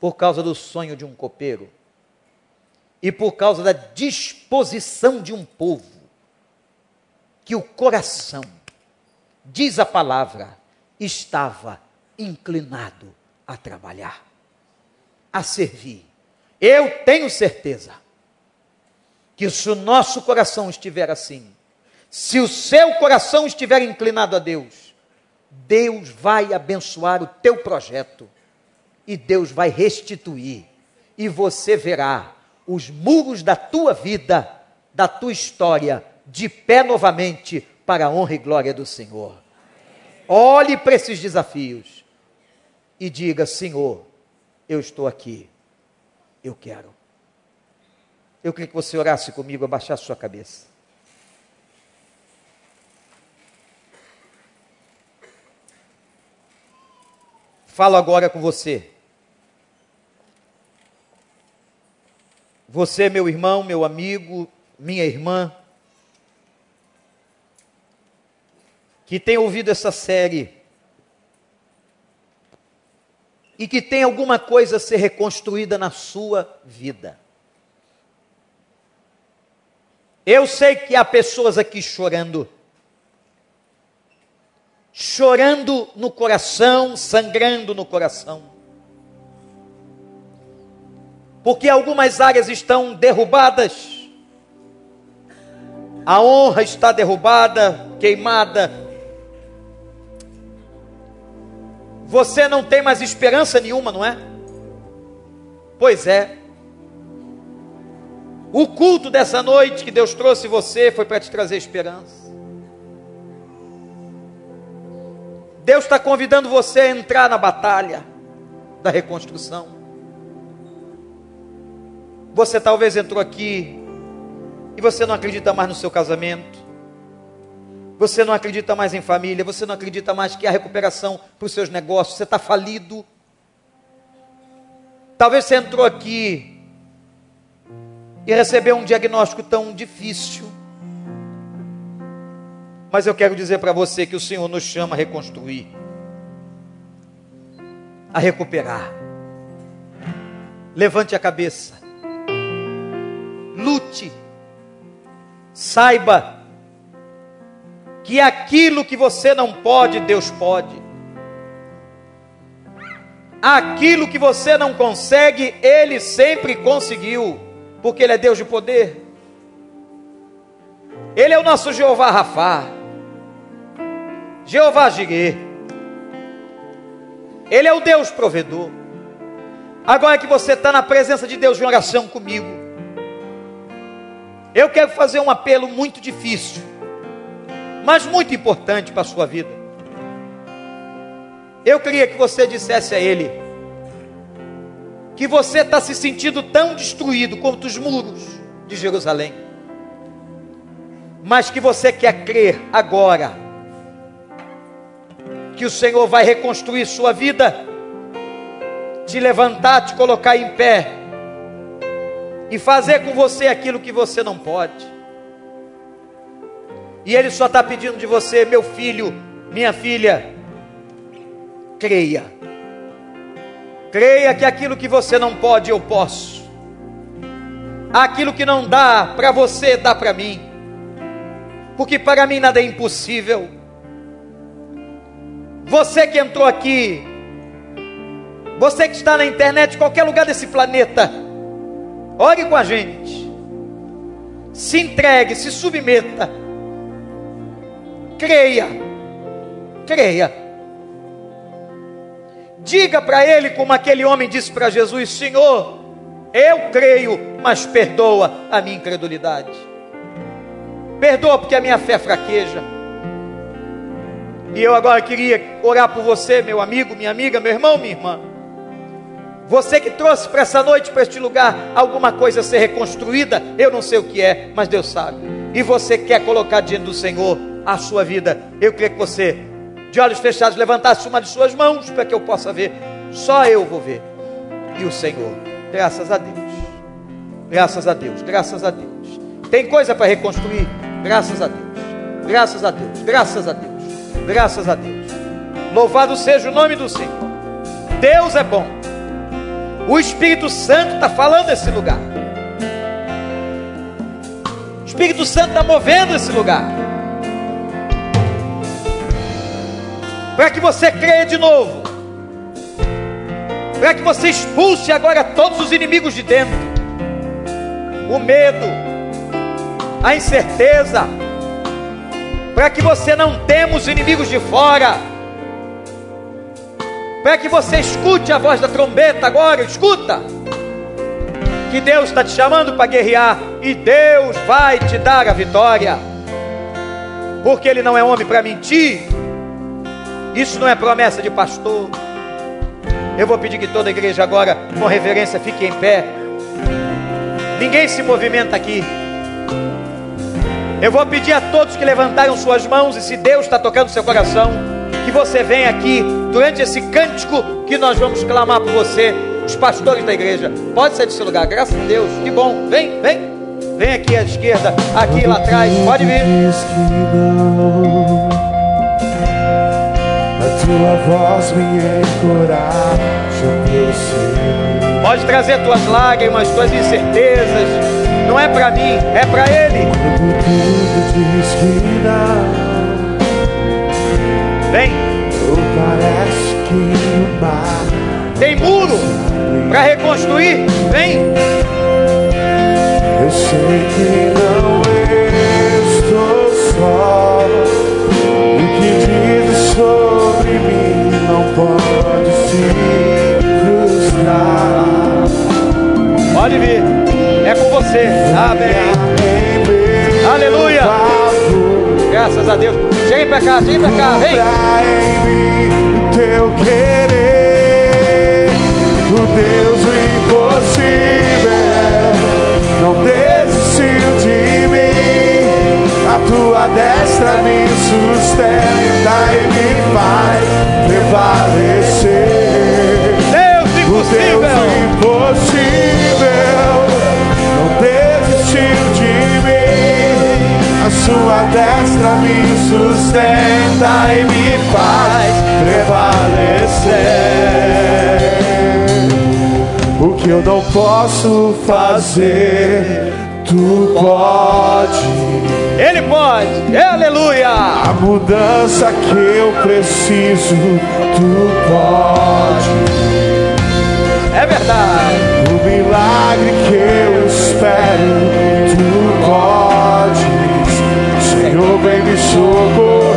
por causa do sonho de um copeiro e por causa da disposição de um povo que o coração, diz a palavra, estava inclinado a trabalhar a servir. Eu tenho certeza que se o nosso coração estiver assim, se o seu coração estiver inclinado a Deus, Deus vai abençoar o teu projeto e Deus vai restituir, e você verá os muros da tua vida, da tua história, de pé novamente para a honra e glória do Senhor. Olhe para esses desafios e diga: Senhor, eu estou aqui, eu quero. Eu queria que você orasse comigo, abaixasse sua cabeça. Falo agora com você. Você, meu irmão, meu amigo, minha irmã, que tem ouvido essa série e que tem alguma coisa a ser reconstruída na sua vida. Eu sei que há pessoas aqui chorando, chorando no coração, sangrando no coração, porque algumas áreas estão derrubadas, a honra está derrubada, queimada, Você não tem mais esperança nenhuma, não é? Pois é. O culto dessa noite que Deus trouxe você foi para te trazer esperança. Deus está convidando você a entrar na batalha da reconstrução. Você talvez entrou aqui e você não acredita mais no seu casamento. Você não acredita mais em família, você não acredita mais que há recuperação para os seus negócios, você está falido. Talvez você entrou aqui e recebeu um diagnóstico tão difícil. Mas eu quero dizer para você que o Senhor nos chama a reconstruir, a recuperar. Levante a cabeça, lute, saiba que aquilo que você não pode, Deus pode. Aquilo que você não consegue, Ele sempre conseguiu, porque Ele é Deus de poder. Ele é o nosso Jeová Rafá, Jeová Jireh. Ele é o Deus provedor. Agora que você está na presença de Deus em oração comigo, eu quero fazer um apelo muito difícil mas muito importante para a sua vida. Eu queria que você dissesse a Ele que você está se sentindo tão destruído quanto os muros de Jerusalém, mas que você quer crer agora que o Senhor vai reconstruir sua vida, te levantar, te colocar em pé e fazer com você aquilo que você não pode. E Ele só está pedindo de você, meu filho, minha filha, creia. Creia que aquilo que você não pode, eu posso. Aquilo que não dá para você, dá para mim. Porque para mim nada é impossível. Você que entrou aqui, você que está na internet, qualquer lugar desse planeta, ore com a gente. Se entregue, se submeta. Creia. Creia. Diga para ele, como aquele homem disse para Jesus: Senhor, eu creio, mas perdoa a minha incredulidade. Perdoa porque a minha fé fraqueja. E eu agora queria orar por você, meu amigo, minha amiga, meu irmão, minha irmã. Você que trouxe para essa noite, para este lugar, alguma coisa a ser reconstruída, eu não sei o que é, mas Deus sabe. E você quer colocar diante do Senhor a sua vida, eu queria que você de olhos fechados, levantasse uma de suas mãos para que eu possa ver. Só eu vou ver. E o Senhor, graças a Deus. Graças a Deus, graças a Deus. Tem coisa para reconstruir? Graças a Deus. Graças a Deus, graças a Deus. Graças a Deus. Louvado seja o nome do Senhor. Deus é bom. O Espírito Santo está falando nesse lugar. O Espírito Santo está movendo esse lugar. Para que você creia de novo, para que você expulse agora todos os inimigos de dentro, o medo, a incerteza, para que você não tema os inimigos de fora, para que você escute a voz da trombeta agora, escuta, que Deus está te chamando para guerrear e Deus vai te dar a vitória, porque Ele não é homem para mentir isso não é promessa de pastor. Eu vou pedir que toda a igreja agora, com reverência, fique em pé. Ninguém se movimenta aqui. Eu vou pedir a todos que levantaram suas mãos, e se Deus está tocando seu coração, que você venha aqui durante esse cântico que nós vamos clamar por você, os pastores da igreja. Pode sair seu lugar, graças a Deus. Que bom. Vem, vem. Vem aqui à esquerda, aqui lá atrás. Pode vir tua voz me encoraja Pode trazer tuas lágrimas, tuas incertezas. Não é para mim, é para Ele. Quando tudo diz que não, vem. Ou parece que o mar tem muro para reconstruir. Vem. Eu sei que não estou só. Sobre não pode se frustrar. Pode vir, é com você. Amém. Aleluia. Graças a Deus. Chegue pra cá, chegue pra cá, vem. Teu querer, o Deus impossível, não mim. A tua destra me sustenta e me faz prevalecer. Deus impossível. Deus impossível não desistiu de mim. A sua destra me sustenta e me faz prevalecer. O que eu não posso fazer, tu pode ele pode, aleluia. A mudança que eu preciso, tu pode. É verdade. O milagre que eu espero, tu podes. Senhor, vem me socorrer.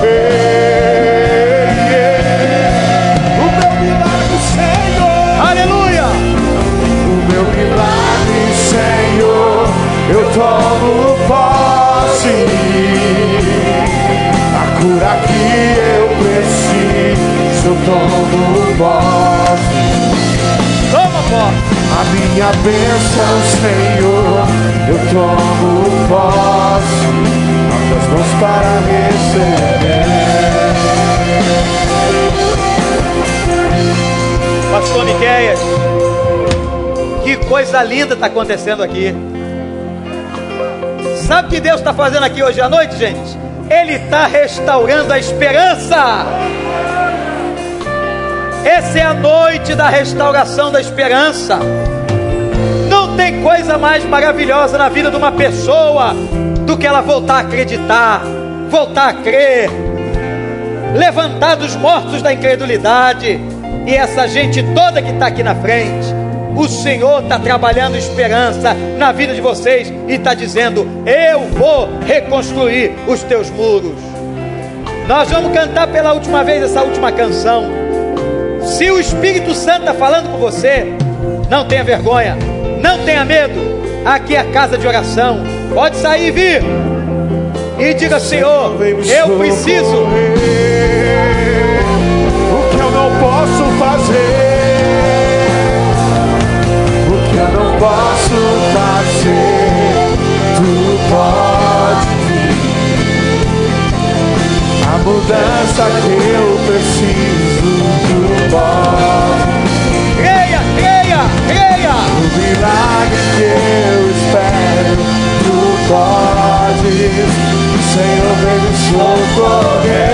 Bênção, Senhor, eu tomo posse. Abra as mãos para receber. Pastor Miqueias. coisa linda está acontecendo aqui. Sabe o que Deus está fazendo aqui hoje à noite, gente? Ele está restaurando a esperança. Essa é a noite da restauração da esperança. Tem coisa mais maravilhosa na vida de uma pessoa do que ela voltar a acreditar, voltar a crer, levantar dos mortos da incredulidade. E essa gente toda que está aqui na frente, o Senhor está trabalhando esperança na vida de vocês e está dizendo: Eu vou reconstruir os teus muros. Nós vamos cantar pela última vez essa última canção. Se o Espírito Santo está falando com você, não tenha vergonha, não tenha medo. Aqui é a casa de oração. Pode sair e vir. E diga, Senhor, eu preciso. O que eu não posso fazer. O que eu não posso fazer. Tu pode. A mudança que eu preciso. Tu pode. Tu podes. Senhor, vem socorrer.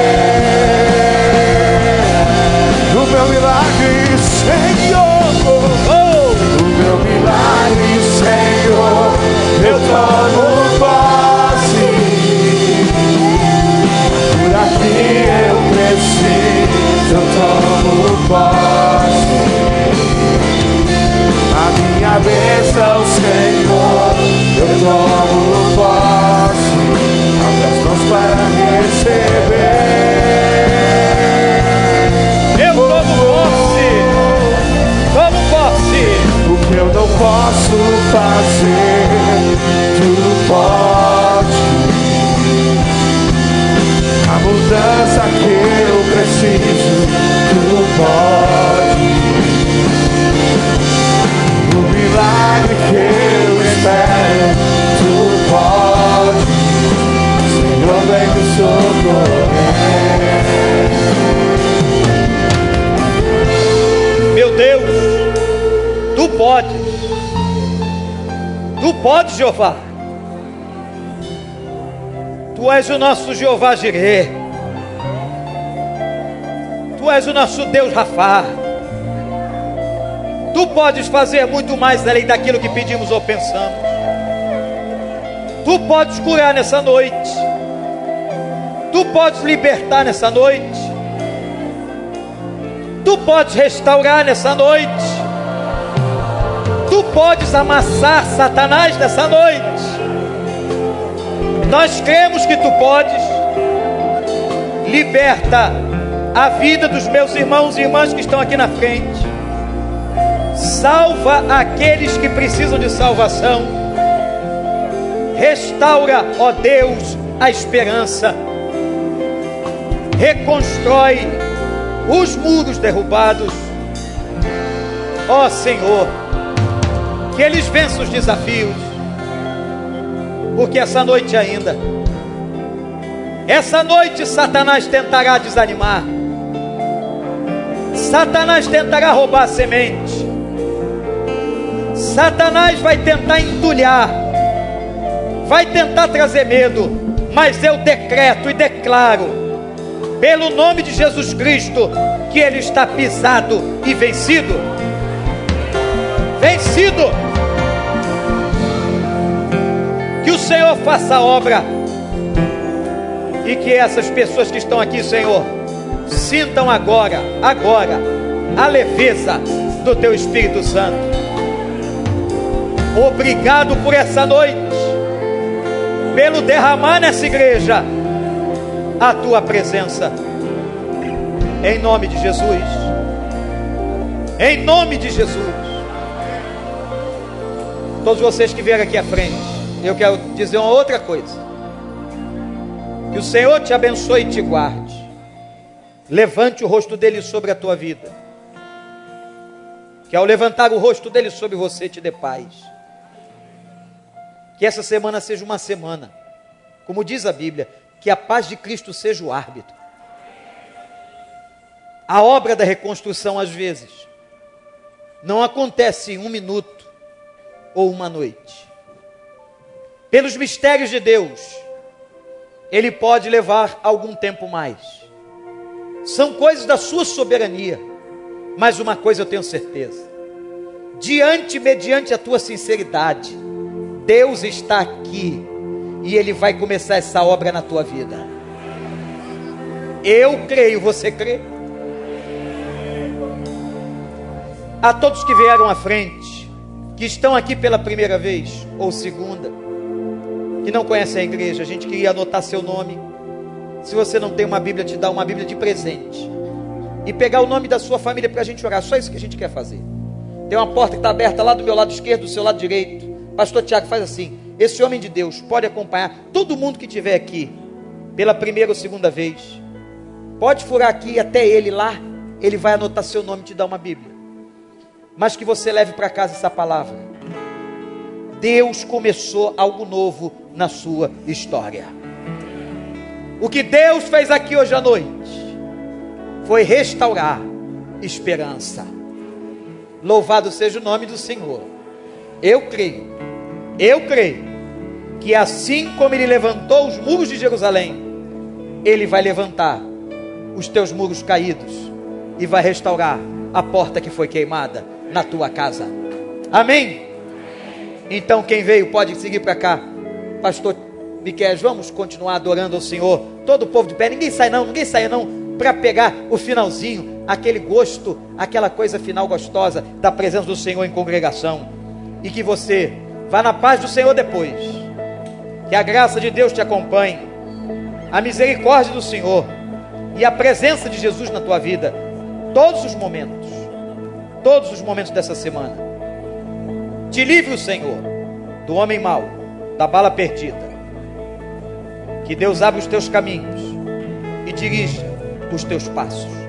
Jeová. Tu és o nosso Jeová Jireh. Tu és o nosso Deus Rafá. Tu podes fazer muito mais além daquilo que pedimos ou pensamos. Tu podes curar nessa noite. Tu podes libertar nessa noite. Tu podes restaurar nessa noite. Podes amassar Satanás nessa noite. Nós cremos que tu podes. Liberta a vida dos meus irmãos e irmãs que estão aqui na frente. Salva aqueles que precisam de salvação. Restaura, ó Deus, a esperança. Reconstrói os muros derrubados. Ó Senhor, que eles vençam os desafios, porque essa noite ainda, essa noite Satanás tentará desanimar, Satanás tentará roubar a semente, Satanás vai tentar entulhar, vai tentar trazer medo, mas eu decreto e declaro, pelo nome de Jesus Cristo, que ele está pisado e vencido. Vencido. Que o Senhor faça a obra e que essas pessoas que estão aqui, Senhor, sintam agora, agora, a leveza do Teu Espírito Santo. Obrigado por essa noite, pelo derramar nessa igreja a tua presença. Em nome de Jesus. Em nome de Jesus. Todos vocês que vieram aqui à frente, eu quero dizer uma outra coisa. Que o Senhor te abençoe e te guarde. Levante o rosto dele sobre a tua vida. Que ao levantar o rosto dele sobre você te dê paz. Que essa semana seja uma semana, como diz a Bíblia, que a paz de Cristo seja o árbitro. A obra da reconstrução, às vezes, não acontece em um minuto, ou uma noite. Pelos mistérios de Deus, ele pode levar algum tempo mais. São coisas da sua soberania, mas uma coisa eu tenho certeza: diante, mediante a tua sinceridade, Deus está aqui e Ele vai começar essa obra na tua vida. Eu creio, você crê? A todos que vieram à frente, que estão aqui pela primeira vez ou segunda, que não conhecem a igreja, a gente queria anotar seu nome. Se você não tem uma Bíblia, te dar uma Bíblia de presente. E pegar o nome da sua família para a gente orar. Só isso que a gente quer fazer. Tem uma porta que está aberta lá do meu lado esquerdo, do seu lado direito. Pastor Tiago faz assim. Esse homem de Deus pode acompanhar todo mundo que estiver aqui pela primeira ou segunda vez. Pode furar aqui até ele lá, ele vai anotar seu nome e te dar uma Bíblia. Mas que você leve para casa essa palavra. Deus começou algo novo na sua história. O que Deus fez aqui hoje à noite foi restaurar esperança. Louvado seja o nome do Senhor. Eu creio eu creio que assim como ele levantou os muros de Jerusalém, ele vai levantar os teus muros caídos e vai restaurar a porta que foi queimada na tua casa. Amém? Então quem veio pode seguir para cá. Pastor Miquel, vamos continuar adorando ao Senhor. Todo o povo de pé, ninguém sai não, ninguém sai não para pegar o finalzinho, aquele gosto, aquela coisa final gostosa da presença do Senhor em congregação. E que você Vá na paz do Senhor depois. Que a graça de Deus te acompanhe. A misericórdia do Senhor e a presença de Jesus na tua vida todos os momentos. Todos os momentos dessa semana. Te livre o Senhor do homem mau, da bala perdida. Que Deus abra os teus caminhos e dirija os teus passos.